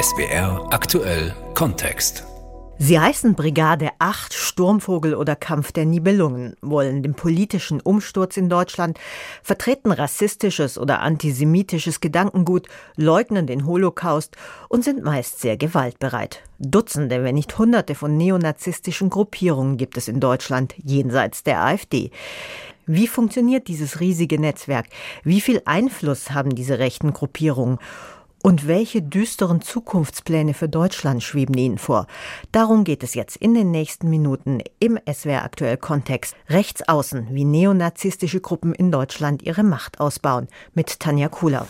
SWR aktuell Kontext. Sie heißen Brigade 8, Sturmvogel oder Kampf der Nibelungen, wollen den politischen Umsturz in Deutschland, vertreten rassistisches oder antisemitisches Gedankengut, leugnen den Holocaust und sind meist sehr gewaltbereit. Dutzende, wenn nicht Hunderte von neonazistischen Gruppierungen gibt es in Deutschland jenseits der AfD. Wie funktioniert dieses riesige Netzwerk? Wie viel Einfluss haben diese rechten Gruppierungen? Und welche düsteren Zukunftspläne für Deutschland schweben Ihnen vor? Darum geht es jetzt in den nächsten Minuten im SWR aktuell Kontext. Rechts außen, wie neonazistische Gruppen in Deutschland ihre Macht ausbauen, mit Tanja Kuhler.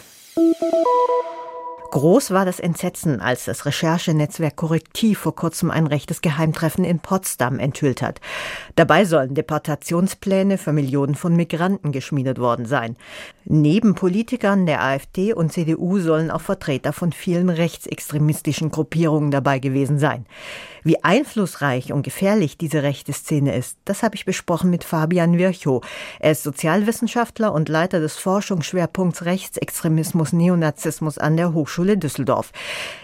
Groß war das Entsetzen, als das Recherchenetzwerk Korrektiv vor kurzem ein rechtes Geheimtreffen in Potsdam enthüllt hat. Dabei sollen Deportationspläne für Millionen von Migranten geschmiedet worden sein. Neben Politikern der AfD und CDU sollen auch Vertreter von vielen rechtsextremistischen Gruppierungen dabei gewesen sein. Wie einflussreich und gefährlich diese rechte Szene ist, das habe ich besprochen mit Fabian Virchow. Er ist Sozialwissenschaftler und Leiter des Forschungsschwerpunkts Rechtsextremismus Neonazismus an der Hochschule Düsseldorf.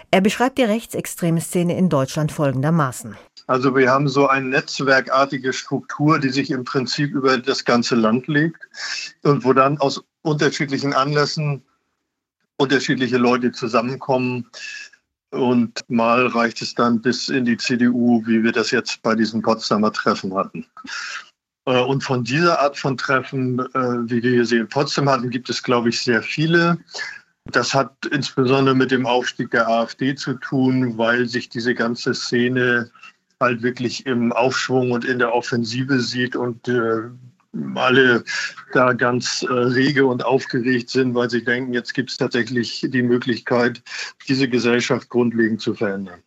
Er beschreibt die rechtsextreme Szene in Deutschland folgendermaßen. Also wir haben so eine netzwerkartige Struktur, die sich im Prinzip über das ganze Land legt und wo dann aus unterschiedlichen Anlässen unterschiedliche Leute zusammenkommen und mal reicht es dann bis in die CDU, wie wir das jetzt bei diesem Potsdamer Treffen hatten. Äh, und von dieser Art von Treffen, äh, wie wir hier sehen, Potsdam hatten, gibt es, glaube ich, sehr viele. Das hat insbesondere mit dem Aufstieg der AfD zu tun, weil sich diese ganze Szene halt wirklich im Aufschwung und in der Offensive sieht und äh, alle da ganz äh, rege und aufgeregt sind, weil sie denken, jetzt gibt es tatsächlich die Möglichkeit, diese Gesellschaft grundlegend zu verändern.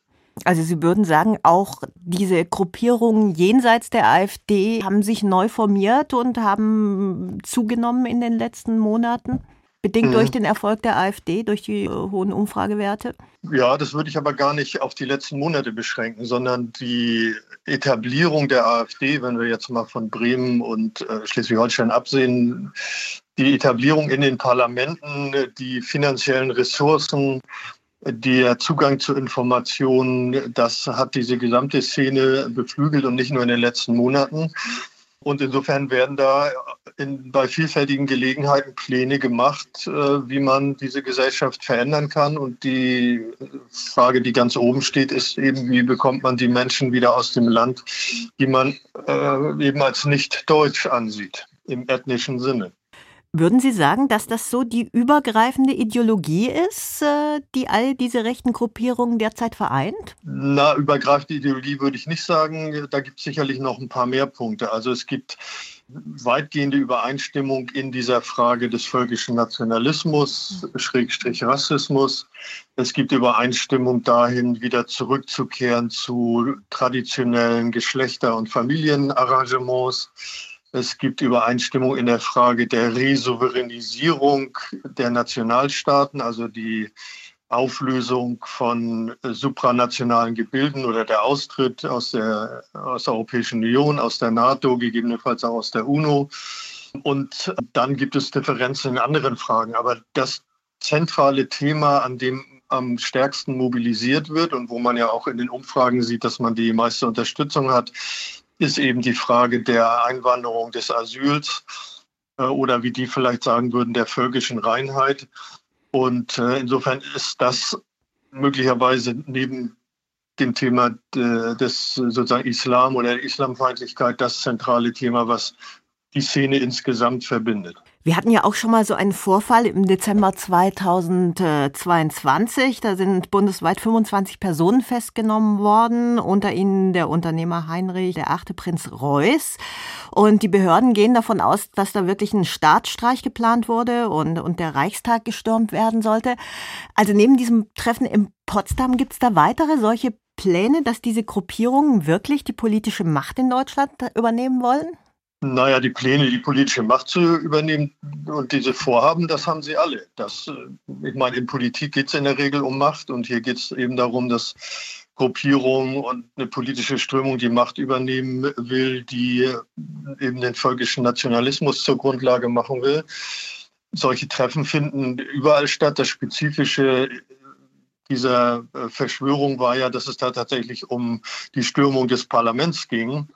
Also Sie würden sagen, auch diese Gruppierungen jenseits der AfD haben sich neu formiert und haben zugenommen in den letzten Monaten? Bedingt mhm. durch den Erfolg der AfD, durch die äh, hohen Umfragewerte? Ja, das würde ich aber gar nicht auf die letzten Monate beschränken, sondern die Etablierung der AfD, wenn wir jetzt mal von Bremen und äh, Schleswig-Holstein absehen, die Etablierung in den Parlamenten, die finanziellen Ressourcen, der Zugang zu Informationen, das hat diese gesamte Szene beflügelt und nicht nur in den letzten Monaten. Und insofern werden da in, bei vielfältigen Gelegenheiten Pläne gemacht, äh, wie man diese Gesellschaft verändern kann. Und die Frage, die ganz oben steht, ist eben, wie bekommt man die Menschen wieder aus dem Land, die man äh, eben als nicht deutsch ansieht, im ethnischen Sinne. Würden Sie sagen, dass das so die übergreifende Ideologie ist, äh, die all diese rechten Gruppierungen derzeit vereint? Na, übergreifende Ideologie würde ich nicht sagen. Da gibt es sicherlich noch ein paar mehr Punkte. Also es gibt weitgehende Übereinstimmung in dieser Frage des völkischen Nationalismus, Schrägstrich Rassismus. Es gibt Übereinstimmung dahin, wieder zurückzukehren zu traditionellen Geschlechter- und Familienarrangements. Es gibt Übereinstimmung in der Frage der Resouveränisierung der Nationalstaaten, also die Auflösung von supranationalen Gebilden oder der Austritt aus der, aus der Europäischen Union, aus der NATO, gegebenenfalls auch aus der UNO. Und dann gibt es Differenzen in anderen Fragen. Aber das zentrale Thema, an dem am stärksten mobilisiert wird und wo man ja auch in den Umfragen sieht, dass man die meiste Unterstützung hat, ist eben die Frage der Einwanderung des Asyls äh, oder wie die vielleicht sagen würden, der völkischen Reinheit. Und äh, insofern ist das möglicherweise neben dem Thema des sozusagen Islam oder der Islamfeindlichkeit das zentrale Thema, was die Szene insgesamt verbindet. Wir hatten ja auch schon mal so einen Vorfall im Dezember 2022. Da sind bundesweit 25 Personen festgenommen worden, unter ihnen der Unternehmer Heinrich, der achte Prinz Reuß. Und die Behörden gehen davon aus, dass da wirklich ein Staatsstreich geplant wurde und, und der Reichstag gestürmt werden sollte. Also neben diesem Treffen in Potsdam gibt es da weitere solche Pläne, dass diese Gruppierungen wirklich die politische Macht in Deutschland übernehmen wollen? Naja, die Pläne, die politische Macht zu übernehmen und diese Vorhaben, das haben sie alle. Das, äh, ich meine, in Politik geht es in der Regel um Macht und hier geht es eben darum, dass Gruppierungen und eine politische Strömung die Macht übernehmen will, die eben den völkischen Nationalismus zur Grundlage machen will. Solche Treffen finden überall statt. Das Spezifische dieser äh, Verschwörung war ja, dass es da tatsächlich um die Stürmung des Parlaments ging.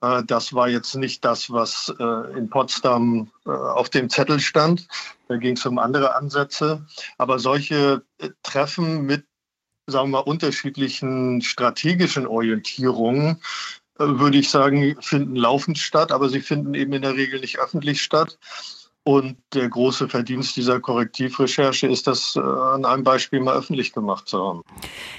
Äh, das war jetzt nicht das, was äh, in Potsdam auf dem Zettel stand. Da ging es um andere Ansätze. Aber solche Treffen mit, sagen wir mal, unterschiedlichen strategischen Orientierungen, würde ich sagen, finden laufend statt, aber sie finden eben in der Regel nicht öffentlich statt. Und der große Verdienst dieser Korrektivrecherche ist, das äh, an einem Beispiel mal öffentlich gemacht zu haben.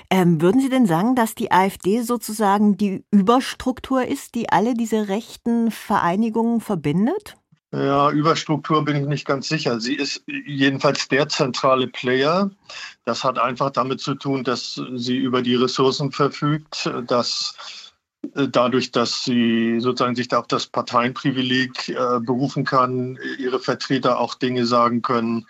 Ähm, würden Sie denn sagen, dass die AfD sozusagen die Überstruktur ist, die alle diese rechten Vereinigungen verbindet? Ja, Überstruktur bin ich nicht ganz sicher. Sie ist jedenfalls der zentrale Player. Das hat einfach damit zu tun, dass sie über die Ressourcen verfügt, dass dadurch, dass sie sozusagen sich auf das Parteienprivileg äh, berufen kann, ihre Vertreter auch Dinge sagen können,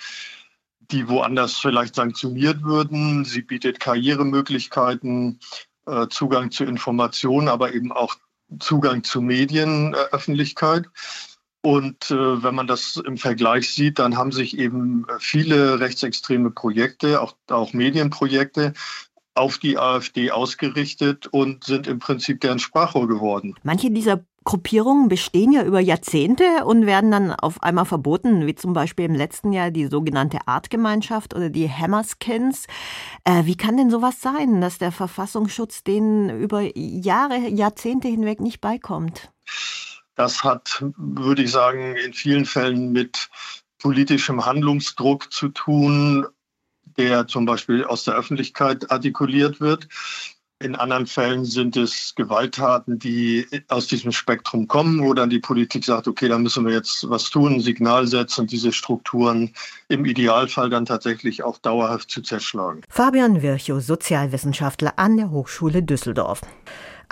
die woanders vielleicht sanktioniert würden. Sie bietet Karrieremöglichkeiten, äh, Zugang zu Informationen, aber eben auch Zugang zu Medienöffentlichkeit. Und äh, wenn man das im Vergleich sieht, dann haben sich eben viele rechtsextreme Projekte, auch, auch Medienprojekte, auf die AfD ausgerichtet und sind im Prinzip deren Sprachrohr geworden. Manche dieser Gruppierungen bestehen ja über Jahrzehnte und werden dann auf einmal verboten, wie zum Beispiel im letzten Jahr die sogenannte Artgemeinschaft oder die Hammerskins. Äh, wie kann denn sowas sein, dass der Verfassungsschutz denen über Jahre, Jahrzehnte hinweg nicht beikommt? Das hat, würde ich sagen, in vielen Fällen mit politischem Handlungsdruck zu tun, der zum Beispiel aus der Öffentlichkeit artikuliert wird. In anderen Fällen sind es Gewalttaten, die aus diesem Spektrum kommen, wo dann die Politik sagt, okay, da müssen wir jetzt was tun, ein Signal setzen und diese Strukturen im Idealfall dann tatsächlich auch dauerhaft zu zerschlagen. Fabian Virchow, Sozialwissenschaftler an der Hochschule Düsseldorf.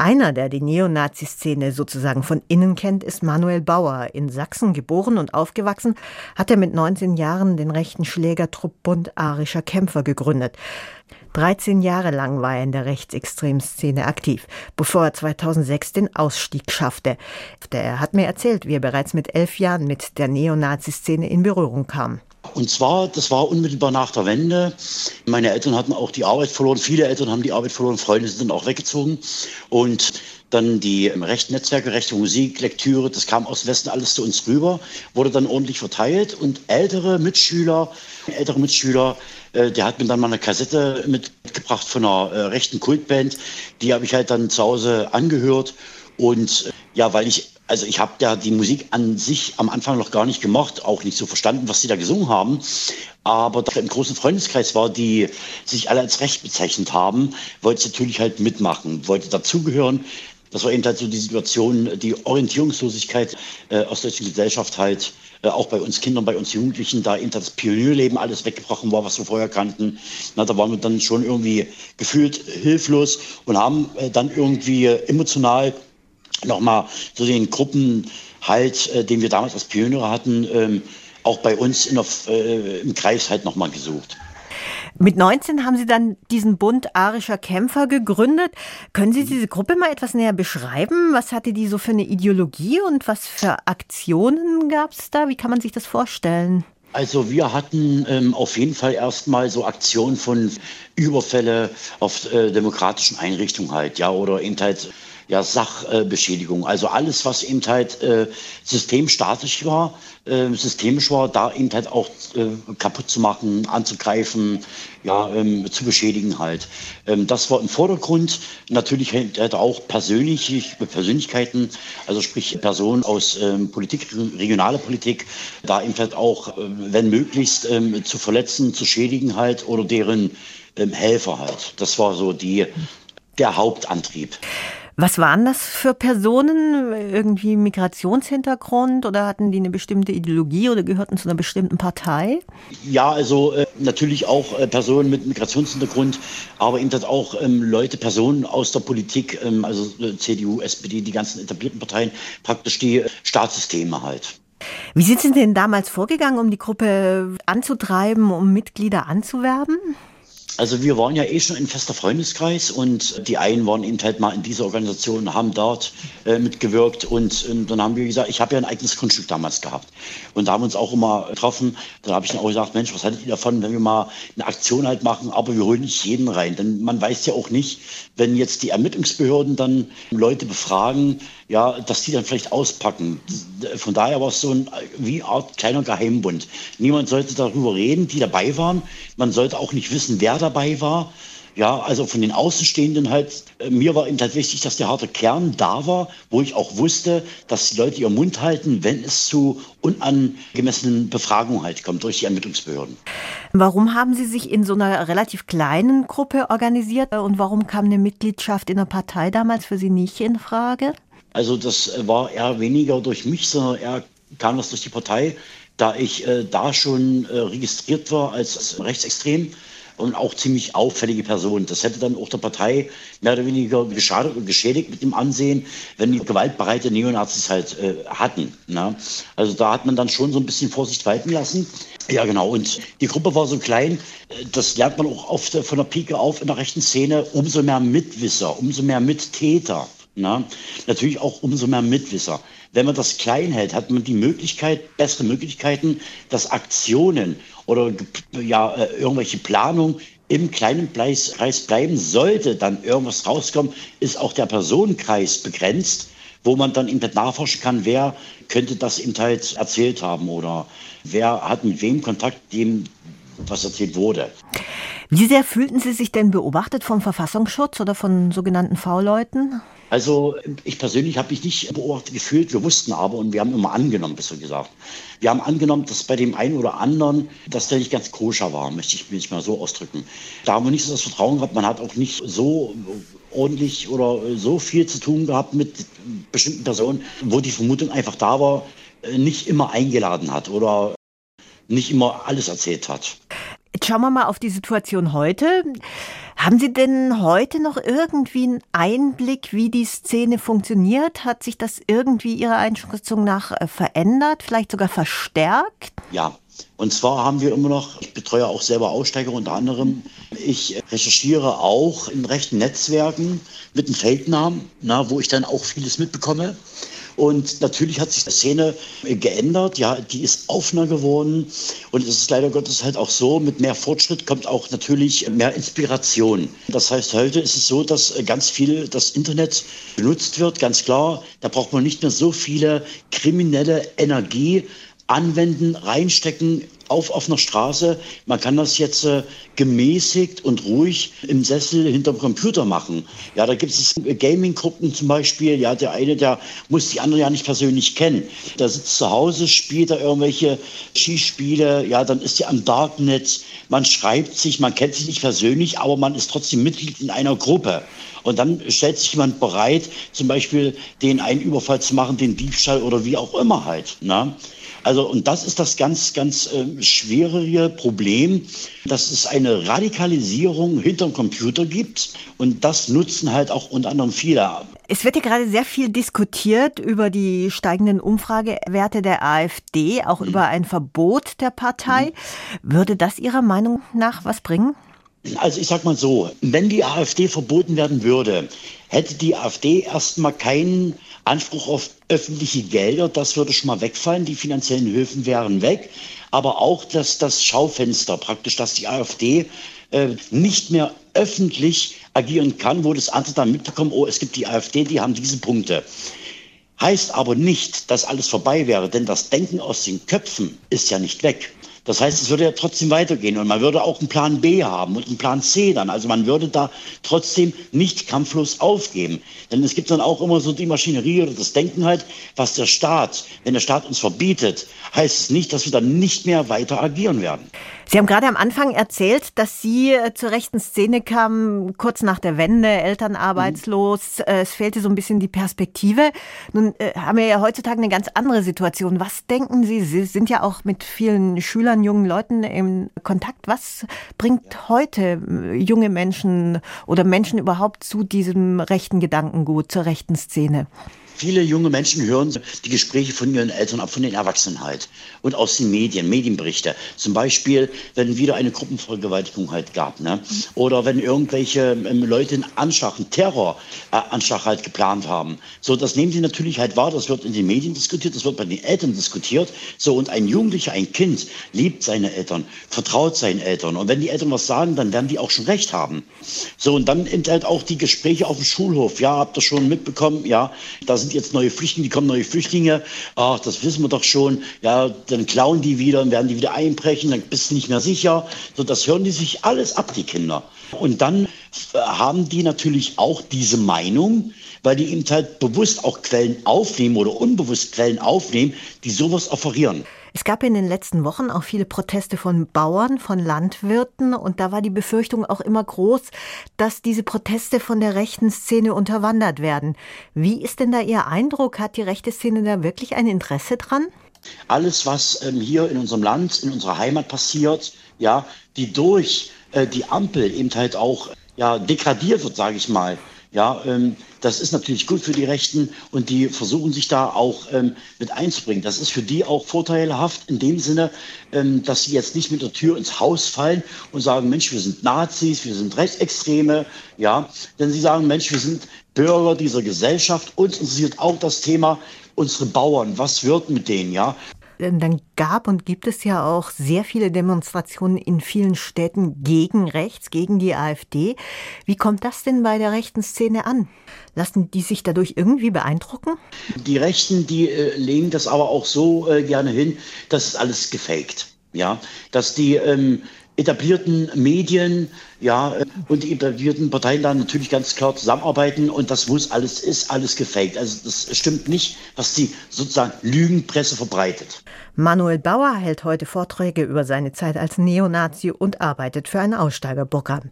Einer, der die Neonazi-Szene sozusagen von innen kennt, ist Manuel Bauer. In Sachsen geboren und aufgewachsen, hat er mit 19 Jahren den rechten Schlägertrupp Bund arischer Kämpfer gegründet. 13 Jahre lang war er in der rechtsextremen Szene aktiv, bevor er 2006 den Ausstieg schaffte. Er hat mir erzählt, wie er bereits mit elf Jahren mit der Neonazi-Szene in Berührung kam. Und zwar, das war unmittelbar nach der Wende. Meine Eltern hatten auch die Arbeit verloren. Viele Eltern haben die Arbeit verloren. Freunde sind dann auch weggezogen. Und dann die rechten Netzwerke, rechte Musik, Lektüre, das kam aus dem Westen alles zu uns rüber, wurde dann ordentlich verteilt. Und ältere Mitschüler, ältere Mitschüler, äh, der hat mir dann mal eine Kassette mitgebracht von einer äh, rechten Kultband. Die habe ich halt dann zu Hause angehört. Und äh, ja, weil ich also ich habe ja die Musik an sich am Anfang noch gar nicht gemocht, auch nicht so verstanden, was sie da gesungen haben. Aber da im großen Freundeskreis war, die sich alle als recht bezeichnet haben, wollte ich natürlich halt mitmachen, wollte dazugehören. Das war eben halt so die Situation, die Orientierungslosigkeit äh, aus der Gesellschaft halt, äh, auch bei uns Kindern, bei uns Jugendlichen, da eben das Pionierleben alles weggebrochen war, was wir vorher kannten. Na, da waren wir dann schon irgendwie gefühlt hilflos und haben äh, dann irgendwie emotional nochmal so den Gruppenhalt, äh, den wir damals als Pioniere hatten, ähm, auch bei uns der, äh, im Kreis halt nochmal gesucht. Mit 19 haben Sie dann diesen Bund arischer Kämpfer gegründet. Können Sie diese Gruppe mal etwas näher beschreiben? Was hatte die so für eine Ideologie und was für Aktionen gab es da? Wie kann man sich das vorstellen? Also wir hatten ähm, auf jeden Fall erstmal so Aktionen von Überfälle auf äh, demokratischen Einrichtungen halt, ja, oder eben halt ja, Sachbeschädigung. Also alles, was eben halt äh, systemstatisch war, äh, systemisch war, da eben halt auch äh, kaputt zu machen, anzugreifen, ja, ähm, zu beschädigen halt. Ähm, das war im Vordergrund. Natürlich halt auch persönliche Persönlichkeiten, also sprich Personen aus ähm, Politik, regionale Politik, da eben halt auch, äh, wenn möglichst, ähm, zu verletzen, zu schädigen halt oder deren ähm, Helfer halt. Das war so die, der Hauptantrieb. Was waren das für Personen? Irgendwie Migrationshintergrund oder hatten die eine bestimmte Ideologie oder gehörten zu einer bestimmten Partei? Ja, also äh, natürlich auch äh, Personen mit Migrationshintergrund, aber eben das auch ähm, Leute, Personen aus der Politik, ähm, also äh, CDU, SPD, die ganzen etablierten Parteien, praktisch die äh, Staatssysteme halt. Wie sind Sie denn damals vorgegangen, um die Gruppe anzutreiben, um Mitglieder anzuwerben? Also wir waren ja eh schon ein fester Freundeskreis und die einen waren eben halt mal in dieser Organisation, haben dort äh, mitgewirkt und, und, dann haben wir gesagt, ich habe ja ein eigenes Grundstück damals gehabt und da haben wir uns auch immer getroffen. Dann habe ich dann auch gesagt, Mensch, was haltet ihr davon, wenn wir mal eine Aktion halt machen, aber wir holen nicht jeden rein, denn man weiß ja auch nicht, wenn jetzt die Ermittlungsbehörden dann Leute befragen, ja, dass die dann vielleicht auspacken. Von daher war es so ein, wie Art kleiner Geheimbund. Niemand sollte darüber reden, die dabei waren. Man sollte auch nicht wissen, wer dabei war. Ja, also von den Außenstehenden halt, äh, mir war eben halt wichtig, dass der harte Kern da war, wo ich auch wusste, dass die Leute ihren Mund halten, wenn es zu unangemessenen Befragungen halt kommt durch die Ermittlungsbehörden. Warum haben Sie sich in so einer relativ kleinen Gruppe organisiert und warum kam eine Mitgliedschaft in der Partei damals für Sie nicht in Frage? Also das war eher weniger durch mich, sondern eher kam das durch die Partei, da ich äh, da schon äh, registriert war als rechtsextrem und auch ziemlich auffällige Person. Das hätte dann auch der Partei mehr oder weniger geschadet und geschädigt mit dem Ansehen, wenn die gewaltbereite Neonazis halt äh, hatten. Na? Also da hat man dann schon so ein bisschen Vorsicht walten lassen. Ja, genau. Und die Gruppe war so klein, äh, das lernt man auch oft von der Pike auf in der rechten Szene, umso mehr Mitwisser, umso mehr Mittäter. Na? Natürlich auch umso mehr Mitwisser. Wenn man das klein hält, hat man die Möglichkeit, bessere Möglichkeiten, dass Aktionen oder ja, äh, irgendwelche Planungen im kleinen Kreis bleiben. Sollte dann irgendwas rauskommen, ist auch der Personenkreis begrenzt, wo man dann eben nachforschen kann, wer könnte das eben halt erzählt haben oder wer hat mit wem Kontakt, dem was erzählt wurde. Wie sehr fühlten Sie sich denn beobachtet vom Verfassungsschutz oder von sogenannten V-Leuten? Also ich persönlich habe mich nicht beobachtet gefühlt. Wir wussten aber und wir haben immer angenommen, besser gesagt. Wir haben angenommen, dass bei dem einen oder anderen, dass der nicht ganz koscher war, möchte ich mich mal so ausdrücken. Da haben wir nicht so das Vertrauen gehabt. Man hat auch nicht so ordentlich oder so viel zu tun gehabt mit bestimmten Personen, wo die Vermutung einfach da war, nicht immer eingeladen hat oder nicht immer alles erzählt hat. Jetzt schauen wir mal auf die Situation heute. Haben Sie denn heute noch irgendwie einen Einblick, wie die Szene funktioniert? Hat sich das irgendwie Ihrer Einschätzung nach äh, verändert, vielleicht sogar verstärkt? Ja, und zwar haben wir immer noch, ich betreue auch selber Aussteiger unter anderem, ich recherchiere auch in rechten Netzwerken mit einem Feldnamen, na, wo ich dann auch vieles mitbekomme. Und natürlich hat sich die Szene geändert. Ja, die ist offener geworden. Und es ist leider Gottes halt auch so, mit mehr Fortschritt kommt auch natürlich mehr Inspiration. Das heißt, heute ist es so, dass ganz viel das Internet benutzt wird, ganz klar. Da braucht man nicht mehr so viele kriminelle Energie anwenden, reinstecken auf offener Straße. Man kann das jetzt äh, gemäßigt und ruhig im Sessel hinterm Computer machen. Ja, da gibt es Gaming-Gruppen zum Beispiel. Ja, der eine, der muss die andere ja nicht persönlich kennen. Der sitzt zu Hause, spielt da irgendwelche Skispiele. Ja, dann ist er am Darknet. Man schreibt sich, man kennt sich nicht persönlich, aber man ist trotzdem Mitglied in einer Gruppe. Und dann stellt sich jemand bereit, zum Beispiel den einen Überfall zu machen, den Diebstahl oder wie auch immer halt. Ne? Also, und das ist das ganz, ganz äh, schwierige Problem, dass es eine Radikalisierung hinterm Computer gibt. Und das nutzen halt auch unter anderem viele. Es wird ja gerade sehr viel diskutiert über die steigenden Umfragewerte der AfD, auch mhm. über ein Verbot der Partei. Mhm. Würde das Ihrer Meinung nach was bringen? Also ich sag mal so, wenn die AfD verboten werden würde, hätte die AfD erstmal keinen Anspruch auf öffentliche Gelder, das würde schon mal wegfallen, die finanziellen Hilfen wären weg, aber auch dass das Schaufenster praktisch, dass die AfD äh, nicht mehr öffentlich agieren kann, wo das andere dann mitbekommen, oh, es gibt die AfD, die haben diese Punkte. Heißt aber nicht, dass alles vorbei wäre, denn das Denken aus den Köpfen ist ja nicht weg. Das heißt, es würde ja trotzdem weitergehen und man würde auch einen Plan B haben und einen Plan C dann. Also man würde da trotzdem nicht kampflos aufgeben. Denn es gibt dann auch immer so die Maschinerie oder das Denken halt, was der Staat, wenn der Staat uns verbietet, heißt es nicht, dass wir dann nicht mehr weiter agieren werden. Sie haben gerade am Anfang erzählt, dass Sie äh, zur rechten Szene kamen, kurz nach der Wende, Eltern arbeitslos. Mhm. Es fehlte so ein bisschen die Perspektive. Nun äh, haben wir ja heutzutage eine ganz andere Situation. Was denken Sie? Sie sind ja auch mit vielen Schülern, jungen Leuten im Kontakt. Was bringt heute äh, junge Menschen oder Menschen überhaupt zu diesem rechten Gedankengut, zur rechten Szene? Viele junge Menschen hören die Gespräche von ihren Eltern ab, von den Erwachsenen halt. Und aus den Medien, Medienberichte. Zum Beispiel, wenn wieder eine Gruppenvergewaltigung halt gab. Ne? Oder wenn irgendwelche ähm, Leute einen Anschlag, einen Terroranschlag halt geplant haben. So, das nehmen sie natürlich halt wahr. Das wird in den Medien diskutiert, das wird bei den Eltern diskutiert. So, und ein Jugendlicher, ein Kind liebt seine Eltern, vertraut seinen Eltern. Und wenn die Eltern was sagen, dann werden die auch schon recht haben. So, und dann halt auch die Gespräche auf dem Schulhof. Ja, habt ihr schon mitbekommen? Ja, da sind jetzt neue Flüchtlinge, die kommen neue Flüchtlinge. Ach, das wissen wir doch schon. Ja, dann klauen die wieder und werden die wieder einbrechen, dann bist du nicht mehr sicher. So, das hören die sich alles ab, die Kinder. Und dann äh, haben die natürlich auch diese Meinung, weil die eben halt bewusst auch Quellen aufnehmen oder unbewusst Quellen aufnehmen, die sowas offerieren. Es gab in den letzten Wochen auch viele Proteste von Bauern, von Landwirten und da war die Befürchtung auch immer groß, dass diese Proteste von der rechten Szene unterwandert werden. Wie ist denn da Ihr Eindruck? Hat die rechte Szene da wirklich ein Interesse dran? Alles, was ähm, hier in unserem Land, in unserer Heimat passiert, ja, die durch äh, die Ampel eben halt auch ja, degradiert wird, sage ich mal, ja, ähm, das ist natürlich gut für die Rechten und die versuchen sich da auch ähm, mit einzubringen. Das ist für die auch vorteilhaft in dem Sinne, ähm, dass sie jetzt nicht mit der Tür ins Haus fallen und sagen, Mensch, wir sind Nazis, wir sind Rechtsextreme, ja, denn sie sagen, Mensch, wir sind Bürger dieser Gesellschaft. Uns interessiert auch das Thema unsere Bauern. Was wird mit denen, ja? dann gab und gibt es ja auch sehr viele Demonstrationen in vielen Städten gegen rechts, gegen die AfD. Wie kommt das denn bei der rechten Szene an? Lassen die sich dadurch irgendwie beeindrucken? Die Rechten, die äh, legen das aber auch so äh, gerne hin, das ist alles gefaked. Ja, dass die ähm, etablierten Medien ja, und die etablierten Parteien dann natürlich ganz klar zusammenarbeiten und das muss alles, ist alles gefaked. Also das stimmt nicht, was die sozusagen Lügenpresse verbreitet. Manuel Bauer hält heute Vorträge über seine Zeit als Neonazi und arbeitet für ein Aussteigerprogramm.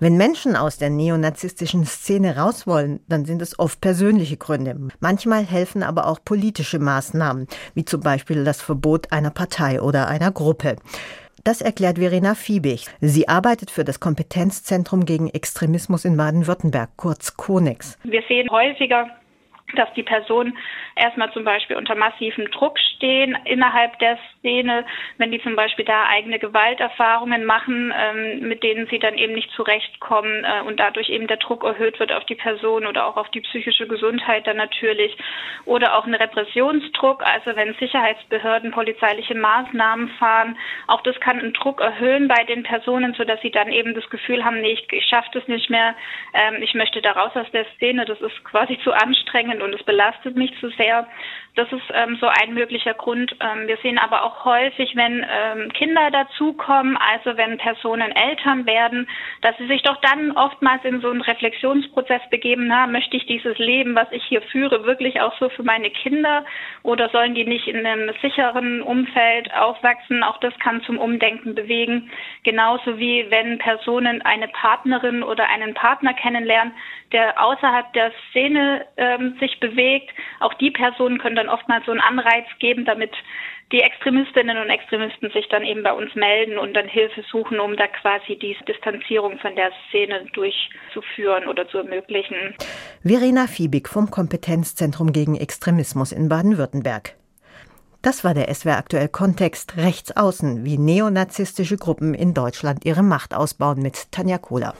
Wenn Menschen aus der neonazistischen Szene raus wollen, dann sind es oft persönliche Gründe. Manchmal helfen aber auch politische Maßnahmen, wie zum Beispiel das Verbot einer Partei oder einer Gruppe. Das erklärt Verena Fiebig. Sie arbeitet für das Kompetenzzentrum gegen Extremismus in Baden-Württemberg, kurz CONEX. Wir sehen häufiger dass die Personen erstmal zum Beispiel unter massivem Druck stehen innerhalb der Szene, wenn die zum Beispiel da eigene Gewalterfahrungen machen, ähm, mit denen sie dann eben nicht zurechtkommen äh, und dadurch eben der Druck erhöht wird auf die Person oder auch auf die psychische Gesundheit dann natürlich. Oder auch ein Repressionsdruck, also wenn Sicherheitsbehörden polizeiliche Maßnahmen fahren, auch das kann einen Druck erhöhen bei den Personen, sodass sie dann eben das Gefühl haben, nee, ich, ich schaffe das nicht mehr, ähm, ich möchte da raus aus der Szene, das ist quasi zu anstrengend und es belastet mich zu sehr. Das ist ähm, so ein möglicher Grund. Ähm, wir sehen aber auch häufig, wenn ähm, Kinder dazukommen, also wenn Personen Eltern werden, dass sie sich doch dann oftmals in so einen Reflexionsprozess begeben, na, möchte ich dieses Leben, was ich hier führe, wirklich auch so für meine Kinder oder sollen die nicht in einem sicheren Umfeld aufwachsen? Auch das kann zum Umdenken bewegen. Genauso wie wenn Personen eine Partnerin oder einen Partner kennenlernen, der außerhalb der Szene ähm, sich bewegt. Auch die Personen können dann oftmals so einen Anreiz geben, damit die Extremistinnen und Extremisten sich dann eben bei uns melden und dann Hilfe suchen, um da quasi die Distanzierung von der Szene durchzuführen oder zu ermöglichen. Verena Fiebig vom Kompetenzzentrum gegen Extremismus in Baden-Württemberg. Das war der SWR aktuell Kontext rechts außen, wie neonazistische Gruppen in Deutschland ihre Macht ausbauen mit Tanja Kohler.